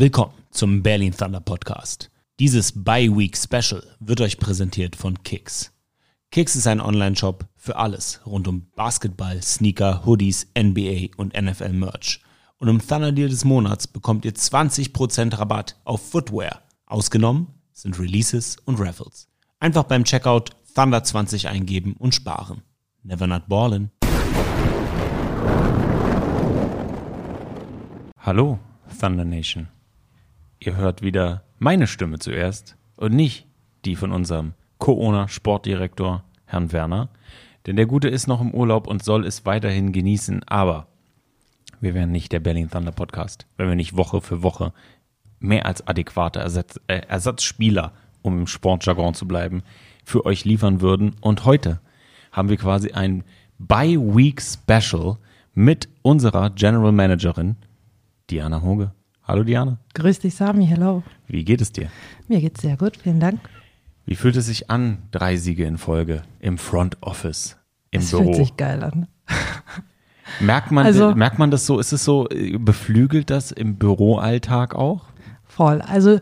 Willkommen zum Berlin Thunder Podcast. Dieses Bi-Week Special wird euch präsentiert von Kicks. Kicks ist ein Online-Shop für alles rund um Basketball, Sneaker, Hoodies, NBA und NFL Merch. Und im Thunder Deal des Monats bekommt ihr 20% Rabatt auf Footwear. Ausgenommen sind Releases und Raffles. Einfach beim Checkout Thunder 20 eingeben und sparen. Never not ballin'. Hallo, Thunder Nation. Ihr hört wieder meine Stimme zuerst und nicht die von unserem Co-Owner-Sportdirektor Herrn Werner. Denn der Gute ist noch im Urlaub und soll es weiterhin genießen. Aber wir wären nicht der Berlin Thunder Podcast, wenn wir nicht Woche für Woche mehr als adäquate Ersatz, äh, Ersatzspieler, um im Sportjargon zu bleiben, für euch liefern würden. Und heute haben wir quasi ein Bi-Week Special mit unserer General Managerin Diana Hoge. Hallo Diana. Grüß dich, Sami. Hello. Wie geht es dir? Mir geht's sehr gut. Vielen Dank. Wie fühlt es sich an, drei Siege in Folge im Front Office, im Es Büro? fühlt sich geil an. Merkt man, Also- merkt man das so? Ist es so, äh, beflügelt das im Büroalltag auch? Voll. Also,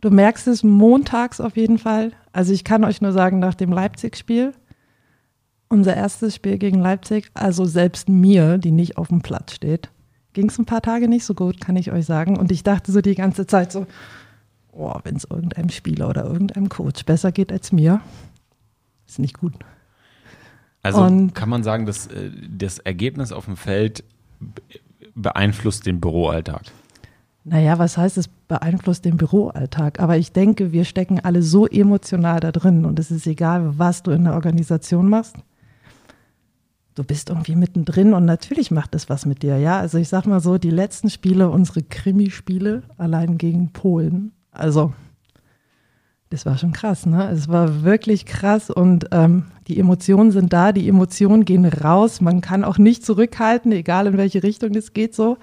du merkst es montags auf jeden Fall. Also, ich kann euch nur sagen, nach dem Leipzig-Spiel, unser erstes Spiel gegen Leipzig, also selbst mir, die nicht auf dem Platz steht, ging es ein paar Tage nicht so gut, kann ich euch sagen. Und ich dachte so die ganze Zeit so, oh, wenn es irgendeinem Spieler oder irgendeinem Coach besser geht als mir, ist nicht gut. Also Und- kann man sagen, dass äh, das Ergebnis auf dem Feld be- beeinflusst den Büroalltag. Naja, was heißt, es beeinflusst den Büroalltag? Aber ich denke, wir stecken alle so emotional da drin und es ist egal, was du in der Organisation machst. Du bist irgendwie mittendrin und natürlich macht es was mit dir, ja. Also ich sag mal so, die letzten Spiele, unsere Krimispiele, allein gegen Polen, also das war schon krass, ne? Es war wirklich krass und ähm, die Emotionen sind da, die Emotionen gehen raus, man kann auch nicht zurückhalten, egal in welche Richtung es geht so.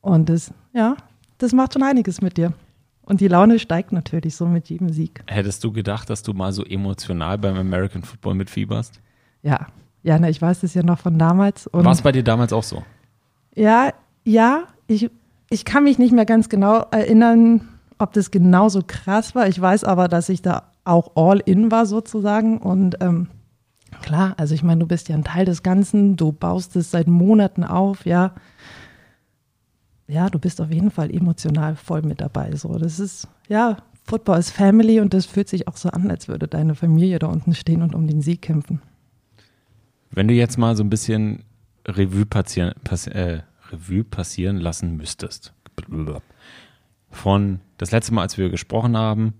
Und das, ja, das macht schon einiges mit dir. Und die Laune steigt natürlich so mit jedem Sieg. Hättest du gedacht, dass du mal so emotional beim American Football mitfieberst? Ja, ja, ne, ich weiß das ja noch von damals. War es bei dir damals auch so? ja, ja, ich, ich kann mich nicht mehr ganz genau erinnern, ob das genauso krass war. Ich weiß aber, dass ich da auch all in war sozusagen. Und ähm, klar, also ich meine, du bist ja ein Teil des Ganzen, du baust es seit Monaten auf, ja. Ja, du bist auf jeden Fall emotional voll mit dabei. So, das ist, ja, Football ist Family und das fühlt sich auch so an, als würde deine Familie da unten stehen und um den Sieg kämpfen. Wenn du jetzt mal so ein bisschen Revue passieren, pass, äh, Revue passieren lassen müsstest. Von das letzte Mal, als wir gesprochen haben,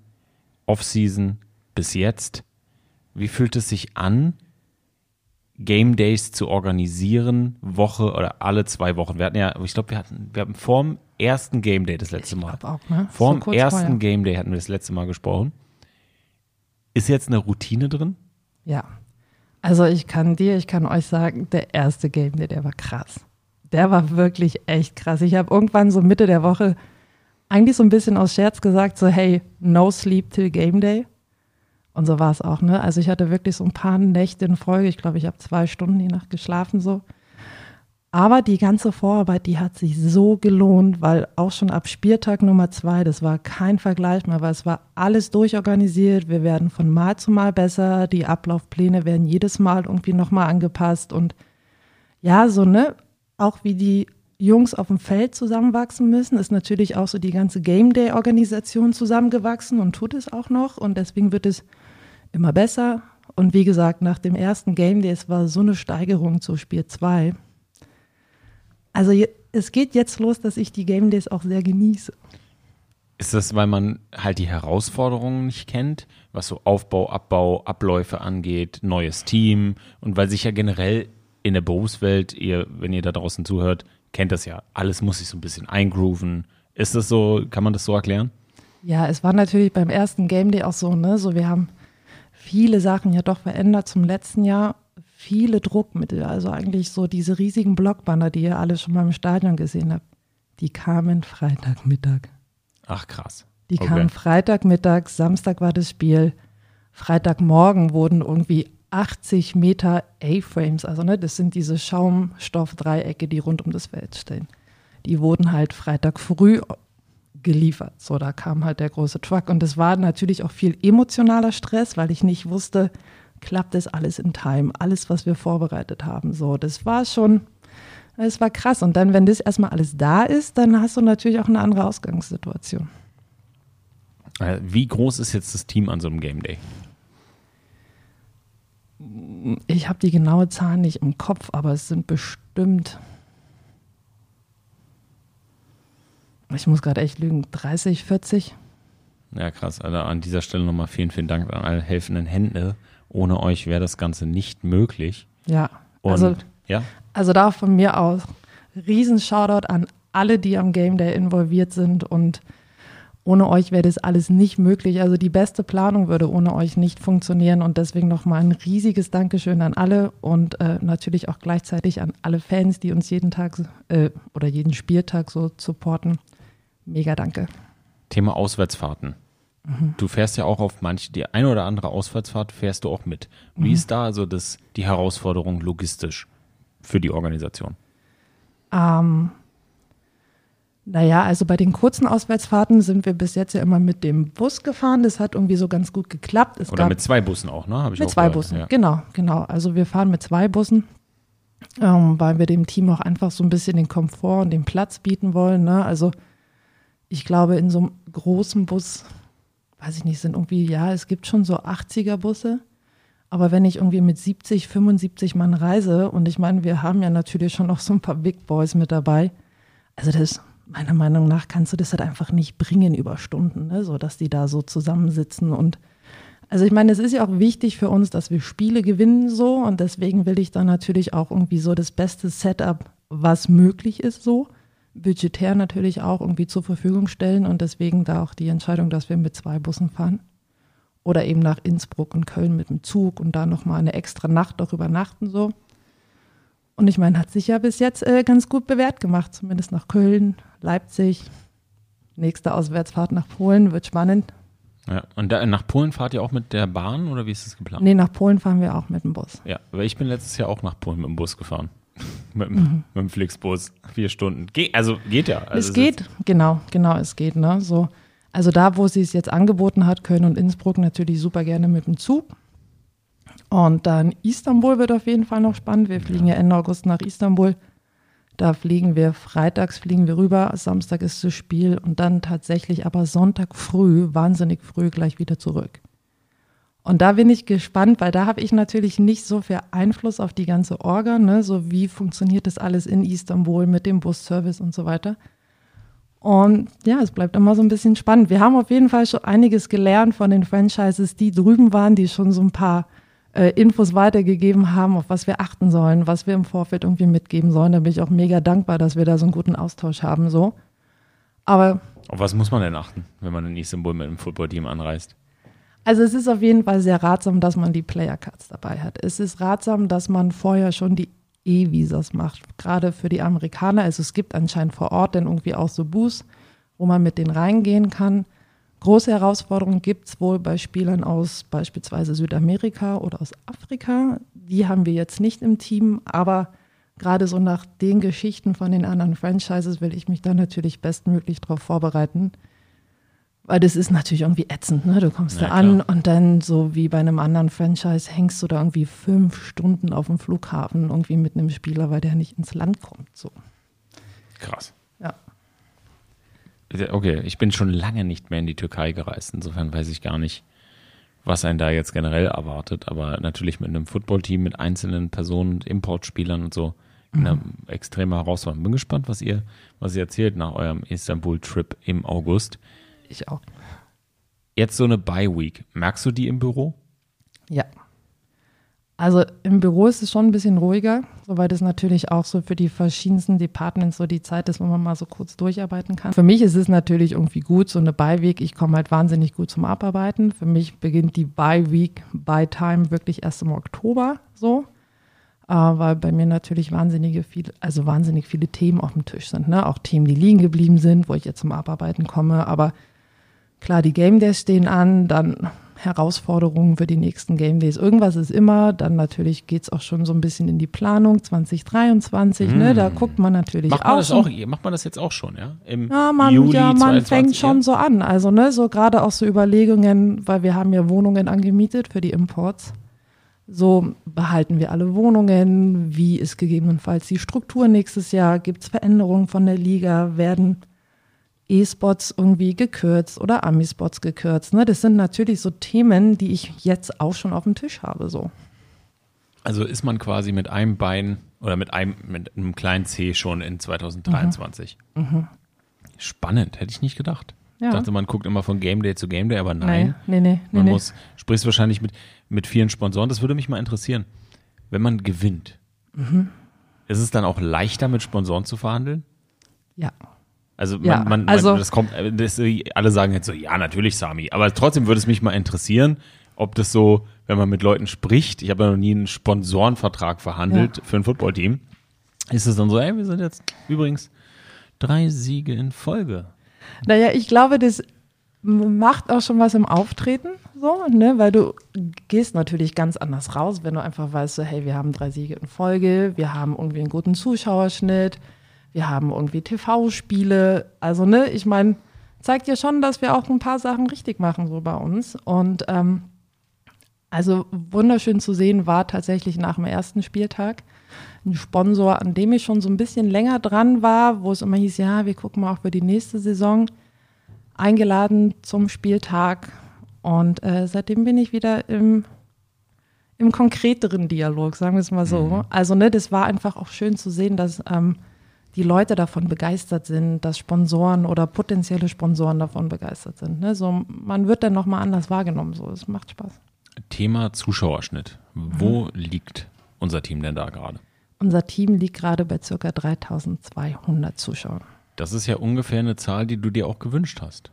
Offseason bis jetzt, wie fühlt es sich an, Game Days zu organisieren, Woche oder alle zwei Wochen? Wir hatten ja, ich glaube, wir hatten, wir haben vorm ersten Game Day das letzte Mal. glaub auch, ne? Vorm So ersten vorher. Game Day hatten wir das letzte Mal gesprochen. Ist jetzt eine Routine drin? Ja. Also ich kann dir, ich kann euch sagen, der erste Game Day, der war krass. Der war wirklich echt krass. Ich habe irgendwann so Mitte der Woche eigentlich so ein bisschen aus Scherz gesagt, so hey, no sleep till Game Day. Und so war es auch, ne? Also ich hatte wirklich so ein paar Nächte in Folge. Ich glaube, ich habe zwei Stunden die Nacht geschlafen so. Aber die ganze Vorarbeit, die hat sich so gelohnt, weil auch schon ab Spieltag Nummer zwei, das war kein Vergleich mehr, weil es war alles durchorganisiert. Wir werden von Mal zu Mal besser. Die Ablaufpläne werden jedes Mal irgendwie nochmal angepasst. Und ja, so, ne, auch wie die Jungs auf dem Feld zusammenwachsen müssen, ist natürlich auch so die ganze Game Day-Organisation zusammengewachsen und tut es auch noch. Und deswegen wird es immer besser. Und wie gesagt, nach dem ersten Game Day, es war so eine Steigerung zu Spiel 2. Also es geht jetzt los, dass ich die Game Days auch sehr genieße. Ist das, weil man halt die Herausforderungen nicht kennt, was so Aufbau, Abbau, Abläufe angeht, neues Team und weil sich ja generell in der Berufswelt, ihr, wenn ihr da draußen zuhört, kennt das ja, alles muss sich so ein bisschen eingrooven. Ist das so, kann man das so erklären? Ja, es war natürlich beim ersten Game Day auch so, ne? So, wir haben viele Sachen ja doch verändert zum letzten Jahr. Viele Druckmittel, also eigentlich so diese riesigen Blockbanner, die ihr alle schon mal im Stadion gesehen habt, die kamen Freitagmittag. Ach krass. Die Okay. kamen Freitagmittag, Samstag war das Spiel. Freitagmorgen wurden irgendwie 80 Meter A-Frames, also ne, das sind diese Schaumstoffdreiecke, die rund um das Feld stehen. Die wurden halt Freitag früh geliefert. So, da kam halt der große Truck und es war natürlich auch viel emotionaler Stress, weil ich nicht wusste, klappt das alles in Time, alles, was wir vorbereitet haben. So, das war schon, es war krass. Und dann, wenn das erstmal alles da ist, dann hast du natürlich auch eine andere Ausgangssituation. Äh, wie groß ist jetzt das Team an so einem Game Day? Ich habe die genaue Zahl nicht im Kopf, aber es sind bestimmt, ich muss gerade echt lügen, 30, 40. Ja, krass. Also an dieser Stelle nochmal vielen, vielen Dank an alle helfenden Hände. Ohne euch wäre das Ganze nicht möglich. Ja, Und, also, ja, also da von mir aus riesen Shoutout an alle, die am Game Day involviert sind und ohne euch wäre das alles nicht möglich. Also die beste Planung würde ohne euch nicht funktionieren und deswegen nochmal ein riesiges Dankeschön an alle und äh, natürlich auch gleichzeitig an alle Fans, die uns jeden Tag äh, oder jeden Spieltag so supporten. Mega danke. Thema Auswärtsfahrten. Du fährst ja auch auf manche, die eine oder andere Auswärtsfahrt fährst du auch mit. Wie ist da also das, die Herausforderung logistisch für die Organisation? Ähm, naja, also bei den kurzen Auswärtsfahrten sind wir bis jetzt ja immer mit dem Bus gefahren. Das hat irgendwie so ganz gut geklappt. Es Oder mit zwei Bussen auch, ne? Hab ich Mit auch zwei gehört. Bussen, Ja. genau, genau. Also wir fahren mit zwei Bussen, ähm, weil wir dem Team auch einfach so ein bisschen den Komfort und den Platz bieten wollen. Ne? Also ich glaube, in so einem großen Bus, weiß ich nicht, sind irgendwie, ja, es gibt schon so 80er-Busse. Aber wenn ich irgendwie mit 70, 75 Mann reise, und ich meine, wir haben ja natürlich schon noch so ein paar Big Boys mit dabei, also das, meiner Meinung nach, kannst du das halt einfach nicht bringen über Stunden, ne? so dass die da so zusammensitzen und also ich meine, es ist ja auch wichtig für uns, dass wir Spiele gewinnen so und deswegen will ich dann natürlich auch irgendwie so das beste Setup, was möglich ist so, budgetär natürlich auch irgendwie zur Verfügung stellen und deswegen da auch die Entscheidung, dass wir mit zwei Bussen fahren oder eben nach Innsbruck und Köln mit dem Zug und da nochmal eine extra Nacht auch übernachten so. Und ich meine, hat sich ja bis jetzt äh, ganz gut bewährt gemacht, zumindest nach Köln, Leipzig. Nächste Auswärtsfahrt nach Polen wird spannend. Ja. Und da, nach Polen fahrt ihr auch mit der Bahn oder wie ist das geplant? Nee, nach Polen fahren wir auch mit dem Bus. Ja, aber ich bin letztes Jahr auch nach Polen mit dem Bus gefahren. mit, dem- mit dem Flixbus. Vier Stunden. Ge also geht ja. Also Mhm. es geht, genau, genau, es geht. Ne? So, also da, wo sie es jetzt angeboten hat, Köln und Innsbruck natürlich super gerne mit dem Zug. Und dann Istanbul wird auf jeden Fall noch spannend. Wir fliegen ja Ende August nach Istanbul. Da fliegen wir freitags fliegen wir rüber, Samstag ist das Spiel und dann tatsächlich aber Sonntag früh, wahnsinnig früh gleich wieder zurück. Und da bin ich gespannt, weil da habe ich natürlich nicht so viel Einfluss auf die ganze Orga, ne? so wie funktioniert das alles in Istanbul mit dem Busservice und so weiter. Und ja, es bleibt immer so ein bisschen spannend. Wir haben auf jeden Fall schon einiges gelernt von den Franchises, die drüben waren, die schon so ein paar äh, Infos weitergegeben haben, auf was wir achten sollen, was wir im Vorfeld irgendwie mitgeben sollen. Da bin ich auch mega dankbar, dass wir da so einen guten Austausch haben. So. Aber Auf was muss man denn achten, wenn man in Istanbul mit einem Footballteam anreist? Also es ist auf jeden Fall sehr ratsam, dass man die Player Cards dabei hat. Es ist ratsam, dass man vorher schon die E-Visas macht, gerade für die Amerikaner. Also es gibt anscheinend vor Ort dann irgendwie auch so Booths, wo man mit denen reingehen kann. Große Herausforderungen gibt es wohl bei Spielern aus beispielsweise Südamerika oder aus Afrika. Die haben wir jetzt nicht im Team, aber gerade so nach den Geschichten von den anderen Franchises will ich mich da natürlich bestmöglich darauf vorbereiten. Weil das ist natürlich irgendwie ätzend, ne? Du kommst Ja, da an klar. und dann, so wie bei einem anderen Franchise, hängst du da irgendwie fünf Stunden auf dem Flughafen irgendwie mit einem Spieler, weil der nicht ins Land kommt. So. Krass. Ja. Okay, ich bin schon lange nicht mehr in die Türkei gereist. Insofern weiß ich gar nicht, was einen da jetzt generell erwartet. Aber natürlich mit einem Footballteam, mit einzelnen Personen, Importspielern und so, eine extreme Herausforderung. Bin gespannt, was ihr, was ihr erzählt nach eurem Istanbul-Trip im August. Ich auch. Jetzt so eine Bye-Week. Merkst du die im Büro? Ja. Also im Büro ist es schon ein bisschen ruhiger, soweit es natürlich auch so für die verschiedensten Departments so die Zeit ist, wo man mal so kurz durcharbeiten kann. Für mich ist es natürlich irgendwie gut, so eine Bye-Week. Ich komme halt wahnsinnig gut zum Abarbeiten. Für mich beginnt die Bye-Week, Bye-Time wirklich erst im Oktober so. Äh, weil bei mir natürlich wahnsinnige viele, also wahnsinnig viele Themen auf dem Tisch sind. Ne? Auch Themen, die liegen geblieben sind, wo ich jetzt zum Abarbeiten komme. Aber klar, die Game Days stehen an, dann Herausforderungen für die nächsten Game Days. Irgendwas ist immer, dann natürlich geht es auch schon so ein bisschen in die Planung 2023, mm. ne? Da hm. guckt man natürlich macht man auch. Das auch macht man das jetzt auch schon, ja? Im ja, man, Juli ja, man 22, fängt schon ja? so an. Also, ne, so gerade auch so Überlegungen, weil wir haben ja Wohnungen angemietet für die Imports. So behalten wir alle Wohnungen, wie ist gegebenenfalls die Struktur nächstes Jahr, gibt es Veränderungen von der Liga, werden E-Spots irgendwie gekürzt oder Ami-Spots gekürzt. Ne? Das sind natürlich so Themen, die ich jetzt auch schon auf dem Tisch habe. So. Also ist man quasi mit einem Bein oder mit einem, mit einem kleinen C schon in 2023. Mhm. Mhm. Spannend, hätte ich nicht gedacht. Ja. Ich dachte, man guckt immer von Game Day zu Game Day, aber nein. Nee, nee, nee. Man nee, muss, sprichst wahrscheinlich mit, mit vielen Sponsoren. Das würde mich mal interessieren. Wenn man gewinnt, mhm. ist es dann auch leichter, mit Sponsoren zu verhandeln? Ja. Also, man, ja, man, also das kommt, das, alle sagen jetzt so, ja, natürlich, Sami. Aber trotzdem würde es mich mal interessieren, ob das so, wenn man mit Leuten spricht, ich habe ja noch nie einen Sponsorenvertrag verhandelt ja. für ein Footballteam, ist es dann so, ey, wir sind jetzt übrigens drei Siege in Folge. Naja, ich glaube, das macht auch schon was im Auftreten, so, ne, weil du gehst natürlich ganz anders raus, wenn du einfach weißt, so, hey, wir haben drei Siege in Folge, wir haben irgendwie einen guten Zuschauerschnitt, wir haben irgendwie TV-Spiele. Also, ne, ich meine, zeigt ja schon, dass wir auch ein paar Sachen richtig machen, so bei uns. Und ähm, also wunderschön zu sehen war tatsächlich nach dem ersten Spieltag ein Sponsor, an dem ich schon so ein bisschen länger dran war, wo es immer hieß, ja, wir gucken mal auch für die nächste Saison, eingeladen zum Spieltag. Und äh, seitdem bin ich wieder im, im konkreteren Dialog, sagen wir es mal so. Mhm. Also, ne, das war einfach auch schön zu sehen, dass ähm, die Leute davon begeistert sind, dass Sponsoren oder potenzielle Sponsoren davon begeistert sind. Ne? So, man wird dann nochmal anders wahrgenommen. So, es macht Spaß. Thema Zuschauerschnitt. Wo mhm. liegt unser Team denn da gerade? Unser Team liegt gerade bei ca. 3200 Zuschauern. Das ist ja ungefähr eine Zahl, die du dir auch gewünscht hast.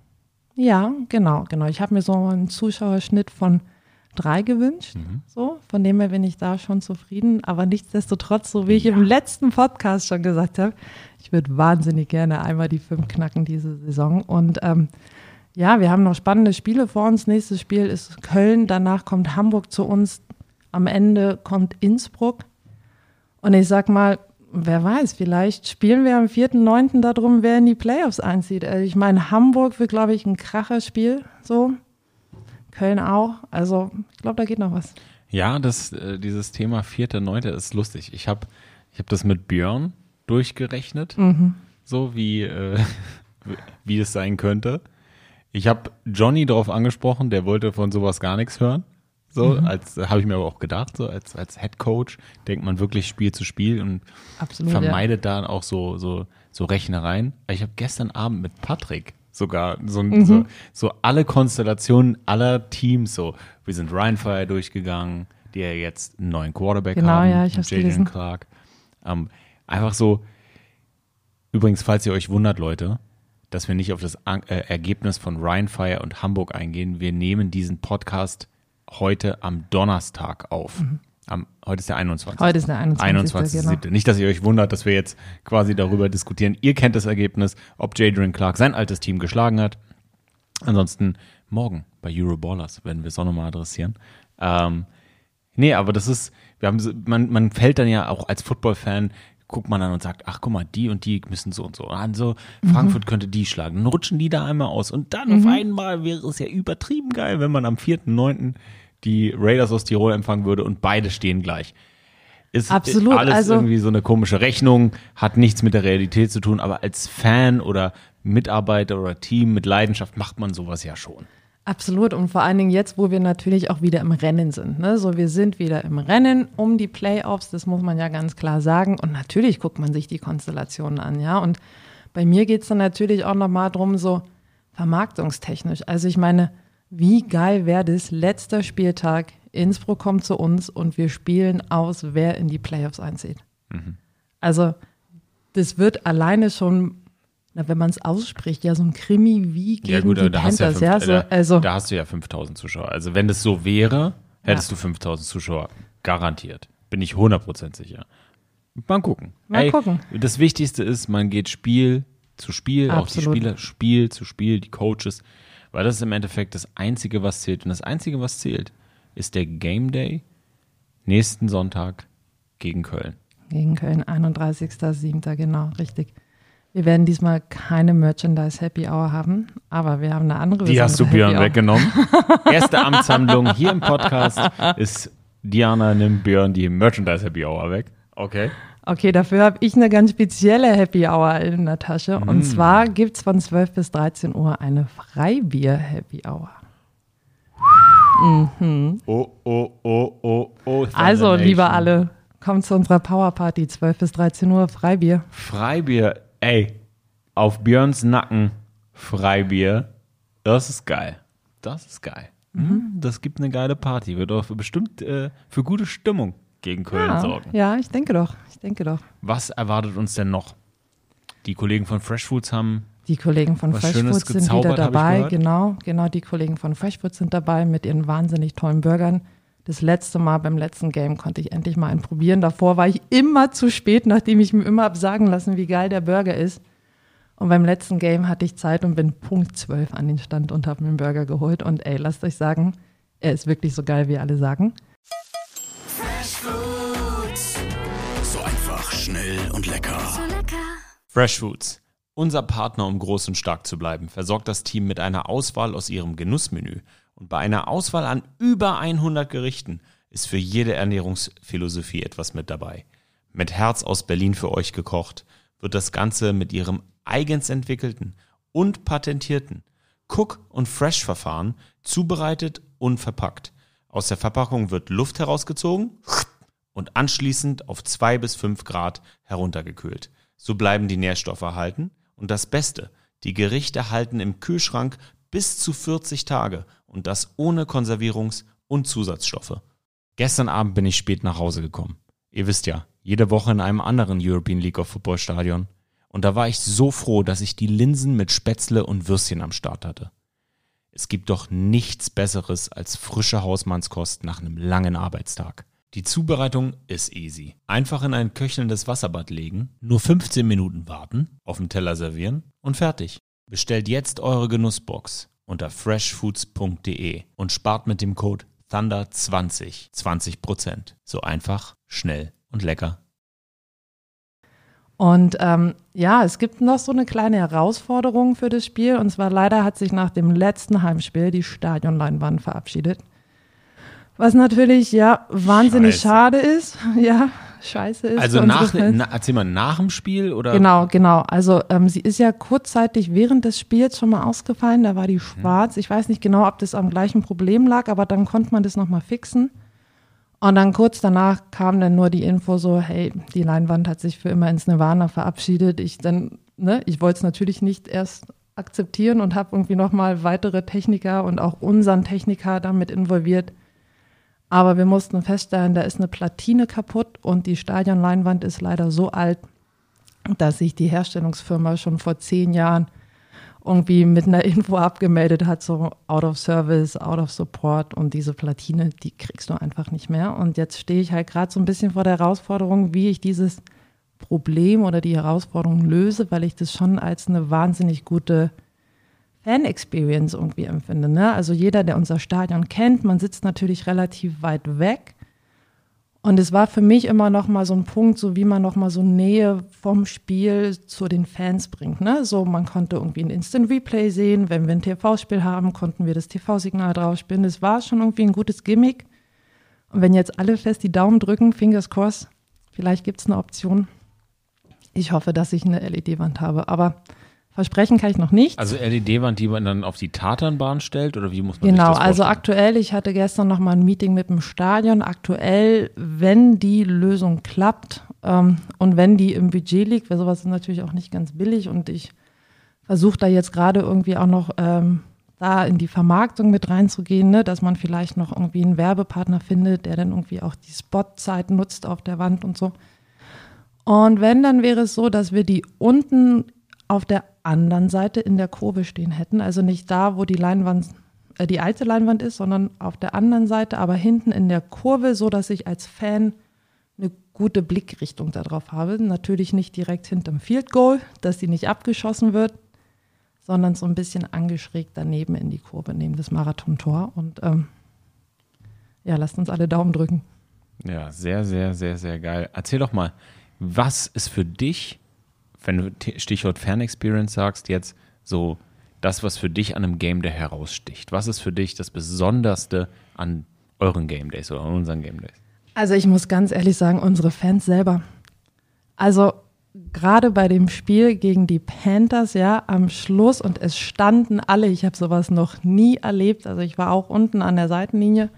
Ja, genau, genau. Ich habe mir so einen Zuschauerschnitt von drei gewünscht. Mhm. So, von dem her bin ich da schon zufrieden. Aber nichtsdestotrotz, so wie ich im letzten Podcast schon gesagt habe, ich würde wahnsinnig gerne einmal die fünf knacken diese Saison. Und ähm, ja, wir haben noch spannende Spiele vor uns. Nächstes Spiel ist Köln, danach kommt Hamburg zu uns. Am Ende kommt Innsbruck. Und ich sag mal, wer weiß, vielleicht spielen wir am 4.9. darum, wer in die Playoffs einzieht. Also ich meine, Hamburg wird, glaube ich, ein Kracherspiel. So, Köln auch. Also ich glaube, da geht noch was. Ja, das, äh, dieses Thema 4.9. ist lustig. Ich habe ich hab das mit Björn durchgerechnet, mhm. so wie, äh, wie es sein könnte. Ich habe Johnny darauf angesprochen, der wollte von sowas gar nichts hören. So, mhm. als habe ich mir aber auch gedacht, so als, als Head Coach denkt man wirklich Spiel zu Spiel und Absolut, vermeidet ja. da auch so, so, so Rechnereien. Ich habe gestern Abend mit Patrick sogar. So, mhm. so, so, alle Konstellationen aller Teams. So, wir sind Ryan Fire durchgegangen, die ja jetzt einen neuen Quarterback genau, haben. Ja, ich hab's gelesen. Clark. Ähm, einfach so. Übrigens, falls ihr euch wundert, Leute, dass wir nicht auf das An äh, Ergebnis von Ryan Fire und Hamburg eingehen. Wir nehmen diesen Podcast heute am Donnerstag auf. Mhm. Am, heute ist der 21. Heute ist der 21. 21. Genau. Nicht, dass ihr euch wundert, dass wir jetzt quasi darüber diskutieren. Ihr kennt das Ergebnis, ob Jadrian Clark sein altes Team geschlagen hat. Ansonsten morgen bei Euroballers werden wir es auch nochmal adressieren. Ähm, nee, aber das ist, wir haben, man, man fällt dann ja auch als Football-Fan, guckt man dann und sagt, ach guck mal, die und die müssen so und so. Also Frankfurt mhm. könnte die schlagen. Dann rutschen die da einmal aus. Und dann mhm. auf einmal wäre es ja übertrieben geil, wenn man am 4.9 die Raiders aus Tirol empfangen würde und beide stehen gleich. Ist Absolut, alles also, irgendwie so eine komische Rechnung, hat nichts mit der Realität zu tun, aber als Fan oder Mitarbeiter oder Team mit Leidenschaft macht man sowas ja schon. Absolut und vor allen Dingen jetzt, wo wir natürlich auch wieder im Rennen sind. Ne? So, wir sind wieder im Rennen um die Playoffs, das muss man ja ganz klar sagen. Und natürlich guckt man sich die Konstellationen an, ja. Und bei mir geht es dann natürlich auch nochmal drum, so vermarktungstechnisch. Also ich meine, wie geil wäre das? Letzter Spieltag, Innsbruck kommt zu uns und wir spielen aus, wer in die Playoffs einzieht. Mhm. Also, das wird alleine schon, na, wenn man es ausspricht, ja so ein Krimi wie gegen ja, gut, die da Panthers. Hast ja, fünf, ja, so, also, da hast du ja 5000 Zuschauer. Also, wenn das so wäre, hättest ja. du 5000 Zuschauer. Garantiert. Bin ich 100% sicher. Mal gucken. Mal Ey, gucken. Das Wichtigste ist, man geht Spiel zu Spiel, Absolut. auch die Spieler, Spiel zu Spiel, die Coaches Weil das ist im Endeffekt das Einzige, was zählt. Und das Einzige, was zählt, ist der Game Day nächsten Sonntag gegen Köln. Gegen Köln, 31.07. genau, richtig. Wir werden diesmal keine Merchandise Happy Hour haben, aber wir haben eine andere. Die hast du Björn Happy weggenommen. Erste Amtshandlung hier im Podcast ist Diana nimmt Björn die Merchandise Happy Hour weg. Okay. Okay, dafür habe ich eine ganz spezielle Happy Hour in der Tasche. Mm. Und zwar gibt es von 12 bis 13 Uhr eine Freibier Happy Hour. Oh, oh, oh, oh, oh. Also, Thunder liebe Nation. alle, kommt zu unserer Power Party 12 bis 13 Uhr Freibier. Freibier, ey, auf Björns Nacken Freibier, das ist geil. Das ist geil. Mhm. Das gibt eine geile Party. Wird auch bestimmt äh, für gute Stimmung gegen Köln Ja, sorgen. ja, ich denke doch. Ich denke doch. Was erwartet uns denn noch? Die Kollegen von Fresh Foods haben Die Kollegen von Fresh Schönes Food sind wieder dabei. Genau, genau. Die Kollegen von Fresh Food sind dabei mit ihren wahnsinnig tollen Burgern. Das letzte Mal beim letzten Game konnte ich endlich mal einen probieren. Davor war ich immer zu spät, nachdem ich mir immer hab sagen lassen, wie geil der Burger ist. Und beim letzten Game hatte ich Zeit und bin Punkt 12 an den Stand und habe mir einen Burger geholt. Und ey, lasst euch sagen, er ist wirklich so geil, wie alle sagen. Und lecker. So lecker. Fresh Foods. Unser Partner, um groß und stark zu bleiben, versorgt das Team mit einer Auswahl aus ihrem Genussmenü. Und bei einer Auswahl an über 100 Gerichten ist für jede Ernährungsphilosophie etwas mit dabei. Mit Herz aus Berlin für euch gekocht, wird das Ganze mit ihrem eigens entwickelten und patentierten Cook- und Fresh-Verfahren zubereitet und verpackt. Aus der Verpackung wird Luft herausgezogen und anschließend auf 2 bis 5 Grad heruntergekühlt. So bleiben die Nährstoffe erhalten und das Beste, die Gerichte halten im Kühlschrank bis zu 40 Tage und das ohne Konservierungs- und Zusatzstoffe. Gestern Abend bin ich spät nach Hause gekommen. Ihr wisst ja, jede Woche in einem anderen European League of Football Stadion. Und da war ich so froh, dass ich die Linsen mit Spätzle und Würstchen am Start hatte. Es gibt doch nichts Besseres als frische Hausmannskost nach einem langen Arbeitstag. Die Zubereitung ist easy. Einfach in ein köchelndes Wasserbad legen, nur 15 Minuten warten, auf dem Teller servieren und fertig. Bestellt jetzt eure Genussbox unter freshfoods.de und spart mit dem Code THUNDER20 20%. So einfach, schnell und lecker. Und ähm, ja, es gibt noch so eine kleine Herausforderung für das Spiel. Und zwar leider hat sich nach dem letzten Heimspiel die Stadionleinwand verabschiedet. Was natürlich ja wahnsinnig Scheiße. schade ist. Ja, scheiße ist. Also nach, na, erzähl mal, nach dem Spiel oder? Genau, genau. Also ähm, sie ist ja kurzzeitig während des Spiels schon mal ausgefallen. Da war die schwarz. Ich weiß nicht genau, ob das am gleichen Problem lag, aber dann konnte man das nochmal fixen. Und dann kurz danach kam dann nur die Info so, hey, die Leinwand hat sich für immer ins Nirvana verabschiedet. Ich dann, ne, ich wollte es natürlich nicht erst akzeptieren und habe irgendwie nochmal weitere Techniker und auch unseren Techniker damit involviert. Aber wir mussten feststellen, da ist eine Platine kaputt und die Stadionleinwand ist leider so alt, dass sich die Herstellungsfirma schon vor zehn Jahren irgendwie mit einer Info abgemeldet hat, so out of service, out of support und diese Platine, die kriegst du einfach nicht mehr. Und jetzt stehe ich halt gerade so ein bisschen vor der Herausforderung, wie ich dieses Problem oder die Herausforderung löse, weil ich das schon als eine wahnsinnig gute Fan-Experience irgendwie empfinde. Ne? Also jeder, der unser Stadion kennt, man sitzt natürlich relativ weit weg. Und es war für mich immer noch mal so ein Punkt, so wie man noch mal so Nähe vom Spiel zu den Fans bringt. Ne? So, man konnte irgendwie ein Instant Replay sehen. Wenn wir ein TV-Spiel haben, konnten wir das TV-Signal draufspielen. Das war schon irgendwie ein gutes Gimmick. Und wenn jetzt alle fest die Daumen drücken, Fingers crossed, vielleicht gibt es eine Option. Ich hoffe, dass ich eine LED-Wand habe. Aber versprechen kann ich noch nicht. Also LED-Wand, die man dann auf die Tatanbahn stellt oder wie muss man Genau, das also vorstellen? aktuell, ich hatte gestern noch mal ein Meeting mit dem Stadion. Aktuell, wenn die Lösung klappt ähm, und wenn die im Budget liegt, weil sowas ist natürlich auch nicht ganz billig und ich versuche da jetzt gerade irgendwie auch noch ähm, da in die Vermarktung mit reinzugehen, ne, dass man vielleicht noch irgendwie einen Werbepartner findet, der dann irgendwie auch die Spotzeit nutzt auf der Wand und so. Und wenn, dann wäre es so, dass wir die unten auf der anderen Seite in der Kurve stehen hätten. Also nicht da, wo die Leinwand, äh, die alte Leinwand ist, sondern auf der anderen Seite, aber hinten in der Kurve, so dass ich als Fan eine gute Blickrichtung darauf habe. Natürlich nicht direkt hinterm Field Goal, dass die nicht abgeschossen wird, sondern so ein bisschen angeschrägt daneben in die Kurve neben das Marathontor. Und ähm, ja, lasst uns alle Daumen drücken. Ja, sehr, sehr, sehr, sehr geil. Erzähl doch mal, was ist für dich, wenn du Stichwort Fan-Experience sagst, jetzt so das, was für dich an einem Game Day heraussticht? Was ist für dich das Besonderste an euren Game Days oder an unseren Game Days? Also ich muss ganz ehrlich sagen, unsere Fans selber. Also gerade bei dem Spiel gegen die Panthers, ja, am Schluss und es standen alle, ich habe sowas noch nie erlebt, also ich war auch unten an der Seitenlinie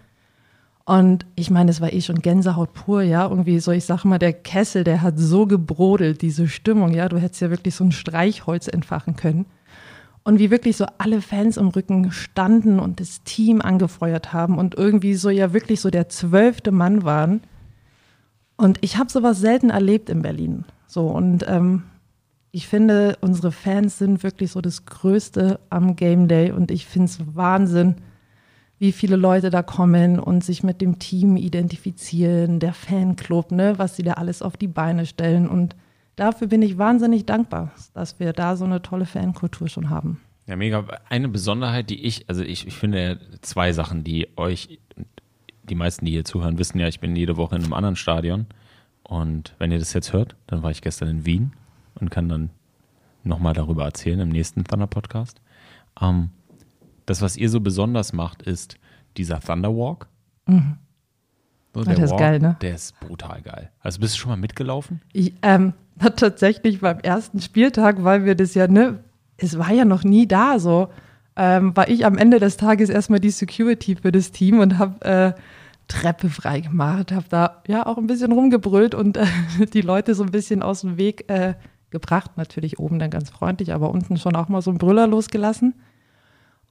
und ich meine, es war eh schon Gänsehaut pur, ja, irgendwie so, ich sag mal, der Kessel, der hat so gebrodelt, diese Stimmung, ja, du hättest ja wirklich so ein Streichholz entfachen können. Und wie wirklich so alle Fans im Rücken standen und das Team angefeuert haben und irgendwie so ja wirklich so der zwölfte Mann waren. Und ich habe sowas selten erlebt in Berlin. So und ähm, ich finde, unsere Fans sind wirklich so das Größte am Game Day und ich finde es Wahnsinn, wie viele Leute da kommen und sich mit dem Team identifizieren, der Fanclub, ne, was sie da alles auf die Beine stellen und dafür bin ich wahnsinnig dankbar, dass wir da so eine tolle Fankultur schon haben. Ja, mega. Eine Besonderheit, die ich, also ich, ich finde zwei Sachen, die euch, die meisten, die hier zuhören, wissen ja, ich bin jede Woche in einem anderen Stadion. Und wenn ihr das jetzt hört, dann war ich gestern in Wien und kann dann nochmal darüber erzählen im nächsten Thunder Podcast. Ähm, das, was ihr so besonders macht, ist dieser Thunderwalk. So, Ah, der ist geil, ne? Der ist brutal geil. Also bist du schon mal mitgelaufen? Ich, ähm, tatsächlich beim ersten Spieltag, weil wir das ja, ne, es war ja noch nie da so, ähm, war ich am Ende des Tages erstmal die Security für das Team und habe äh, Treppe frei gemacht, habe da ja auch ein bisschen rumgebrüllt und äh, die Leute so ein bisschen aus dem Weg äh, gebracht. Natürlich oben dann ganz freundlich, aber unten schon auch mal so einen Brüller losgelassen.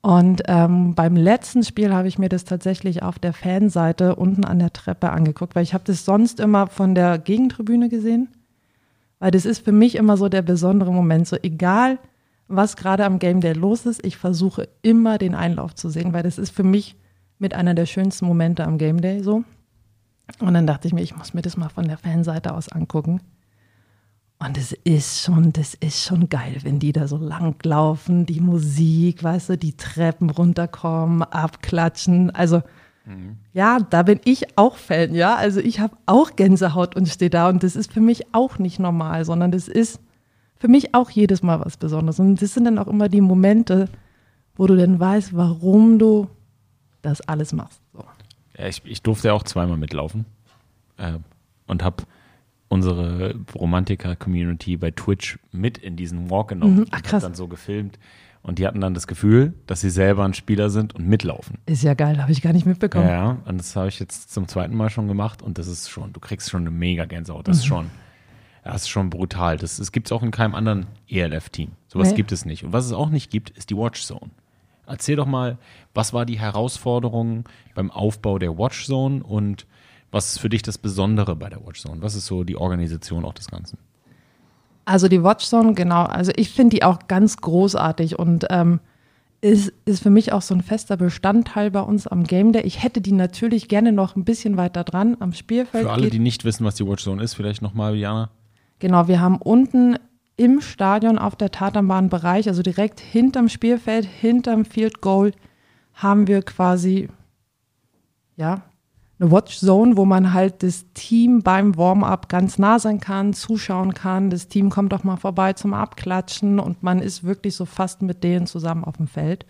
Und ähm, beim letzten Spiel habe ich mir das tatsächlich auf der Fanseite unten an der Treppe angeguckt, weil ich habe das sonst immer von der Gegentribüne gesehen. Weil das ist für mich immer so der besondere Moment. So egal, was gerade am Game Day los ist, ich versuche immer den Einlauf zu sehen, weil das ist für mich mit einer der schönsten Momente am Game Day so. Und dann dachte ich mir, ich muss mir das mal von der Fanseite aus angucken. Und es ist schon, das ist schon geil, wenn die da so lang laufen, die Musik, weißt du, die Treppen runterkommen, abklatschen. Also ja, da bin ich auch Fan, ja. Also ich habe auch Gänsehaut und stehe da und das ist für mich auch nicht normal, sondern das ist für mich auch jedes Mal was Besonderes. Und das sind dann auch immer die Momente, wo du dann weißt, warum du das alles machst. So. Ja, ich, ich durfte ja auch zweimal mitlaufen äh, und habe unsere Romantiker-Community bei Twitch mit in diesen Walk genommen Mhm. und Ach, krass. dann so gefilmt. Und die hatten dann das Gefühl, dass sie selber ein Spieler sind und mitlaufen. Ist ja geil, habe ich gar nicht mitbekommen. Ja, und das habe ich jetzt zum zweiten Mal schon gemacht und das ist schon, du kriegst schon eine mega Gänsehaut. Das ist Mhm. schon, das ist schon brutal. Das, das gibt es auch in keinem anderen ELF-Team. Sowas Nee. gibt es nicht. Und was es auch nicht gibt, ist die Watch Zone. Erzähl doch mal, was war die Herausforderung beim Aufbau der Watch Zone und was ist für dich das Besondere bei der Watch Zone? Was ist so die Organisation auch des Ganzen? Also die Watchzone, genau. Also ich finde die auch ganz großartig und ähm, ist, ist für mich auch so ein fester Bestandteil bei uns am Game Day. Ich hätte die natürlich gerne noch ein bisschen weiter dran am Spielfeld. Für alle, geht- die nicht wissen, was die Watch Zone ist, vielleicht nochmal, Jana. Genau, wir haben unten im Stadion auf der Tatanbahn-Bereich, also direkt hinterm Spielfeld, hinterm Field Goal, haben wir quasi, ja, eine Watch Zone, wo man halt das Team beim Warm-up ganz nah sein kann, zuschauen kann. Das Team kommt auch mal vorbei zum Abklatschen und man ist wirklich so fast mit denen zusammen auf dem Feld.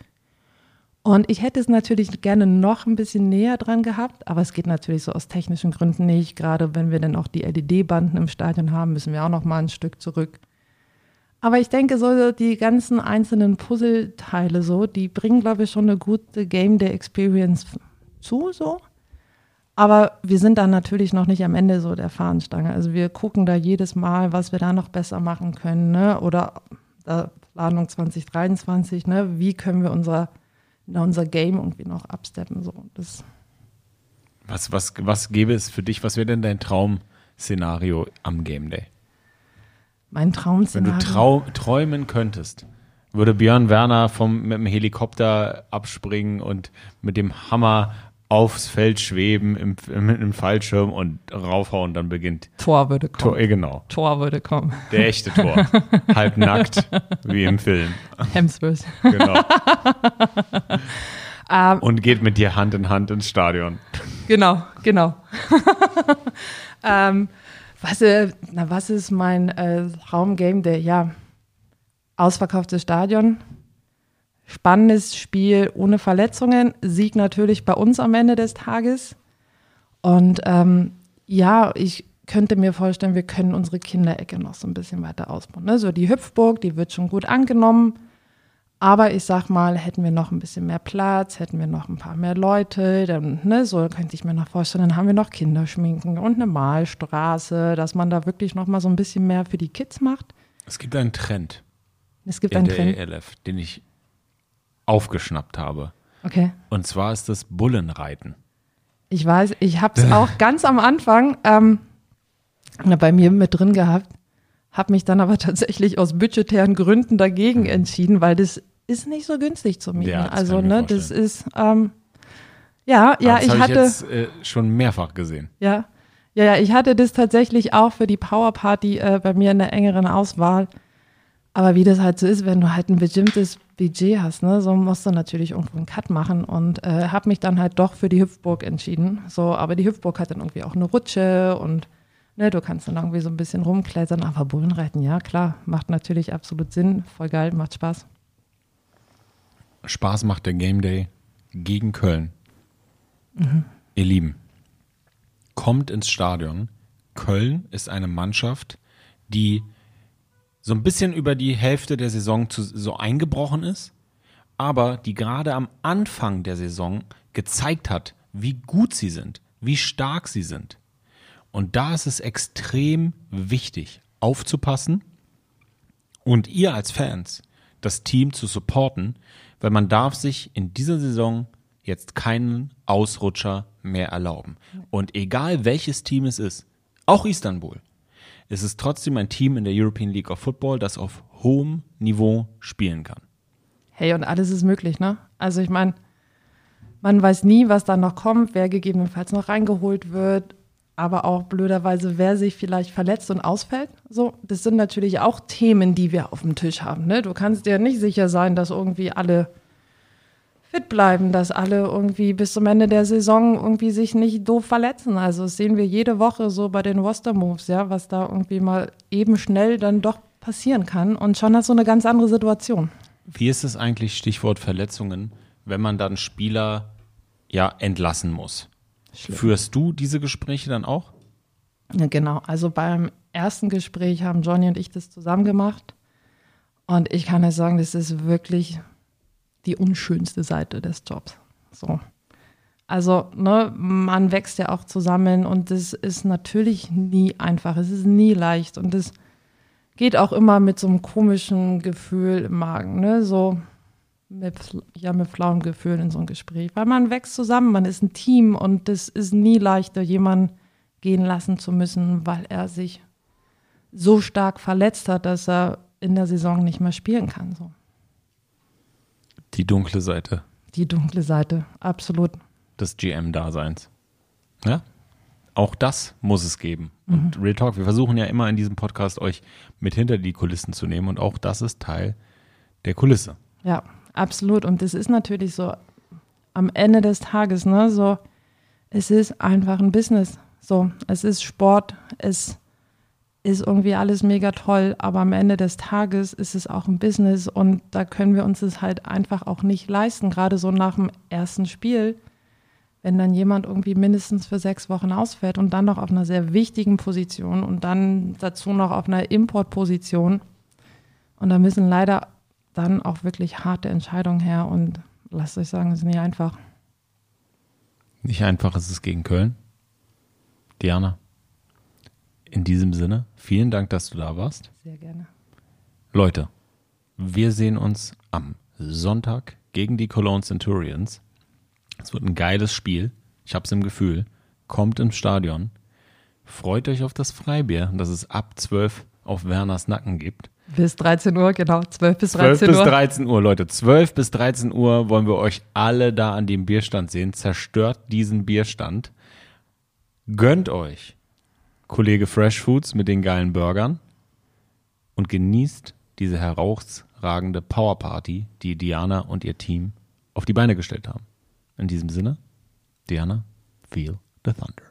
Und ich hätte es natürlich gerne noch ein bisschen näher dran gehabt, aber es geht natürlich so aus technischen Gründen nicht. Gerade wenn wir dann auch die LED-Banden im Stadion haben, müssen wir auch noch mal ein Stück zurück. Aber ich denke, so die ganzen einzelnen Puzzleteile so, die bringen, glaube ich, schon eine gute Game Day Experience zu, so. Aber wir sind dann natürlich noch nicht am Ende so der Fahnenstange. Also wir gucken da jedes Mal, was wir da noch besser machen können, ne? Oder äh, Planung 2023, ne? Wie können wir unser, unser Game irgendwie noch absteppen, so. Das Was, was, was gäbe es für dich? Was wäre denn dein Traum-Szenario am Game Day? mein Wenn Traum-Szenario. du trau träumen könntest, würde Björn Werner vom, mit dem Helikopter abspringen und mit dem Hammer aufs Feld schweben im, mit einem Fallschirm und raufhauen, dann beginnt Tor würde kommen. Tor, genau, Tor würde kommen. der echte Tor. Halb nackt, wie im Film. Hemsworth. Genau. Ähm, Und geht mit dir Hand in Hand ins Stadion. Genau, genau. ähm, was, äh, na, was ist mein äh, Raumgame Day? Ja, ausverkauftes Stadion, spannendes Spiel ohne Verletzungen, Sieg natürlich bei uns am Ende des Tages. Und ähm, ja, ich könnte mir vorstellen, wir können unsere Kinderecke noch so ein bisschen weiter ausbauen. Ne? So die Hüpfburg, die wird schon gut angenommen. Aber ich sag mal, hätten wir noch ein bisschen mehr Platz, hätten wir noch ein paar mehr Leute, dann, ne, so könnte ich mir noch vorstellen, dann haben wir noch Kinderschminken und eine Malstraße, dass man da wirklich noch mal so ein bisschen mehr für die Kids macht. Es gibt einen Trend Es gibt in einen der Trend. ELF, den ich aufgeschnappt habe. Okay. Und zwar ist das Bullenreiten. Ich weiß, ich habe es auch ganz am Anfang ähm, bei mir mit drin gehabt, habe mich dann aber tatsächlich aus budgetären Gründen dagegen entschieden, weil das ist nicht so günstig zu mieten. Ja, das also, ne, das vorstellen. ist, ähm, ja, ja, das ich hatte. ich jetzt äh, schon mehrfach gesehen. Ja, ja, ja, ich hatte das tatsächlich auch für die Powerparty äh, bei mir in der engeren Auswahl. Aber wie das halt so ist, wenn du halt ein bestimmtes Budget hast, ne, so musst du natürlich irgendwo einen Cut machen und äh, habe mich dann halt doch für die Hüpfburg entschieden. So, aber die Hüpfburg hat dann irgendwie auch eine Rutsche und ne, du kannst dann irgendwie so ein bisschen rumklettern. Aber Bullenreiten, ja klar, macht natürlich absolut Sinn, voll geil, macht Spaß. Spaß macht der Game Day gegen Köln. Ihr Lieben, kommt ins Stadion. Köln ist eine Mannschaft, die so ein bisschen über die Hälfte der Saison zu, so eingebrochen ist, aber die gerade am Anfang der Saison gezeigt hat, wie gut sie sind, wie stark sie sind. Und da ist es extrem wichtig, aufzupassen und ihr als Fans das Team zu supporten, weil man darf sich in dieser Saison jetzt keinen Ausrutscher mehr erlauben. Und egal welches Team es ist, auch Istanbul, es ist trotzdem ein Team in der European League of Football, das auf hohem Niveau spielen kann. Hey, und alles ist möglich, ne? Also ich meine, man weiß nie, was da noch kommt, wer gegebenenfalls noch reingeholt wird, aber auch blöderweise, wer sich vielleicht verletzt und ausfällt. So, das sind natürlich auch Themen, die wir auf dem Tisch haben. Ne? Du kannst dir nicht sicher sein, dass irgendwie alle fit bleiben, dass alle irgendwie bis zum Ende der Saison irgendwie sich nicht doof verletzen. Also das sehen wir jede Woche so bei den Roster-Moves, ja, was da irgendwie mal eben schnell dann doch passieren kann. Und schon hast du eine ganz andere Situation. Wie ist es eigentlich, Stichwort Verletzungen, wenn man dann Spieler ja entlassen muss? Führst du diese Gespräche dann auch? Ja, genau. Also beim ersten Gespräch haben Johnny und ich das zusammen gemacht. Und ich kann euch sagen, das ist wirklich die unschönste Seite des Jobs. So. Also, ne, man wächst ja auch zusammen und das ist natürlich nie einfach. Es ist nie leicht und es geht auch immer mit so einem komischen Gefühl im Magen, ne, so mit, ja, mit flauem Gefühl in so ein Gespräch, weil man wächst zusammen, man ist ein Team und es ist nie leichter, jemanden gehen lassen zu müssen, weil er sich so stark verletzt hat, dass er in der Saison nicht mehr spielen kann. So. Die dunkle Seite Die dunkle Seite, absolut. des GM-Daseins. Ja? Auch das muss es geben. Und Real Talk, wir versuchen ja immer in diesem Podcast euch mit hinter die Kulissen zu nehmen und auch das ist Teil der Kulisse. Ja, absolut. Und das ist natürlich so am Ende des Tages, ne, so, es ist einfach ein Business. So, es ist Sport, es ist irgendwie alles mega toll, aber am Ende des Tages ist es auch ein Business und da können wir uns es halt einfach auch nicht leisten, gerade so nach dem ersten Spiel, wenn dann jemand irgendwie mindestens für sechs Wochen ausfällt und dann noch auf einer sehr wichtigen Position und dann dazu noch auf einer Importposition. Und da müssen leider dann auch wirklich harte Entscheidungen her und lasst euch sagen, es ist nicht einfach. Nicht einfach ist es gegen Köln. Diana, in diesem Sinne, vielen Dank, dass du da warst. Sehr gerne. Leute, wir sehen uns am Sonntag gegen die Cologne Centurions. Es wird ein geiles Spiel. Ich hab's im Gefühl. Kommt ins Stadion. Freut euch auf das Freibier, das es ab 12 auf Werners Nacken gibt. Bis 13 Uhr, genau. 12 bis 12 13 bis Uhr. 13 Uhr, Leute. 12 bis 13 Uhr wollen wir euch alle da an dem Bierstand sehen. Zerstört diesen Bierstand. Gönnt euch Kollege Fresh Foods mit den geilen Burgern und genießt diese herausragende Powerparty, die Diana und ihr Team auf die Beine gestellt haben. In diesem Sinne, Diana, feel the thunder.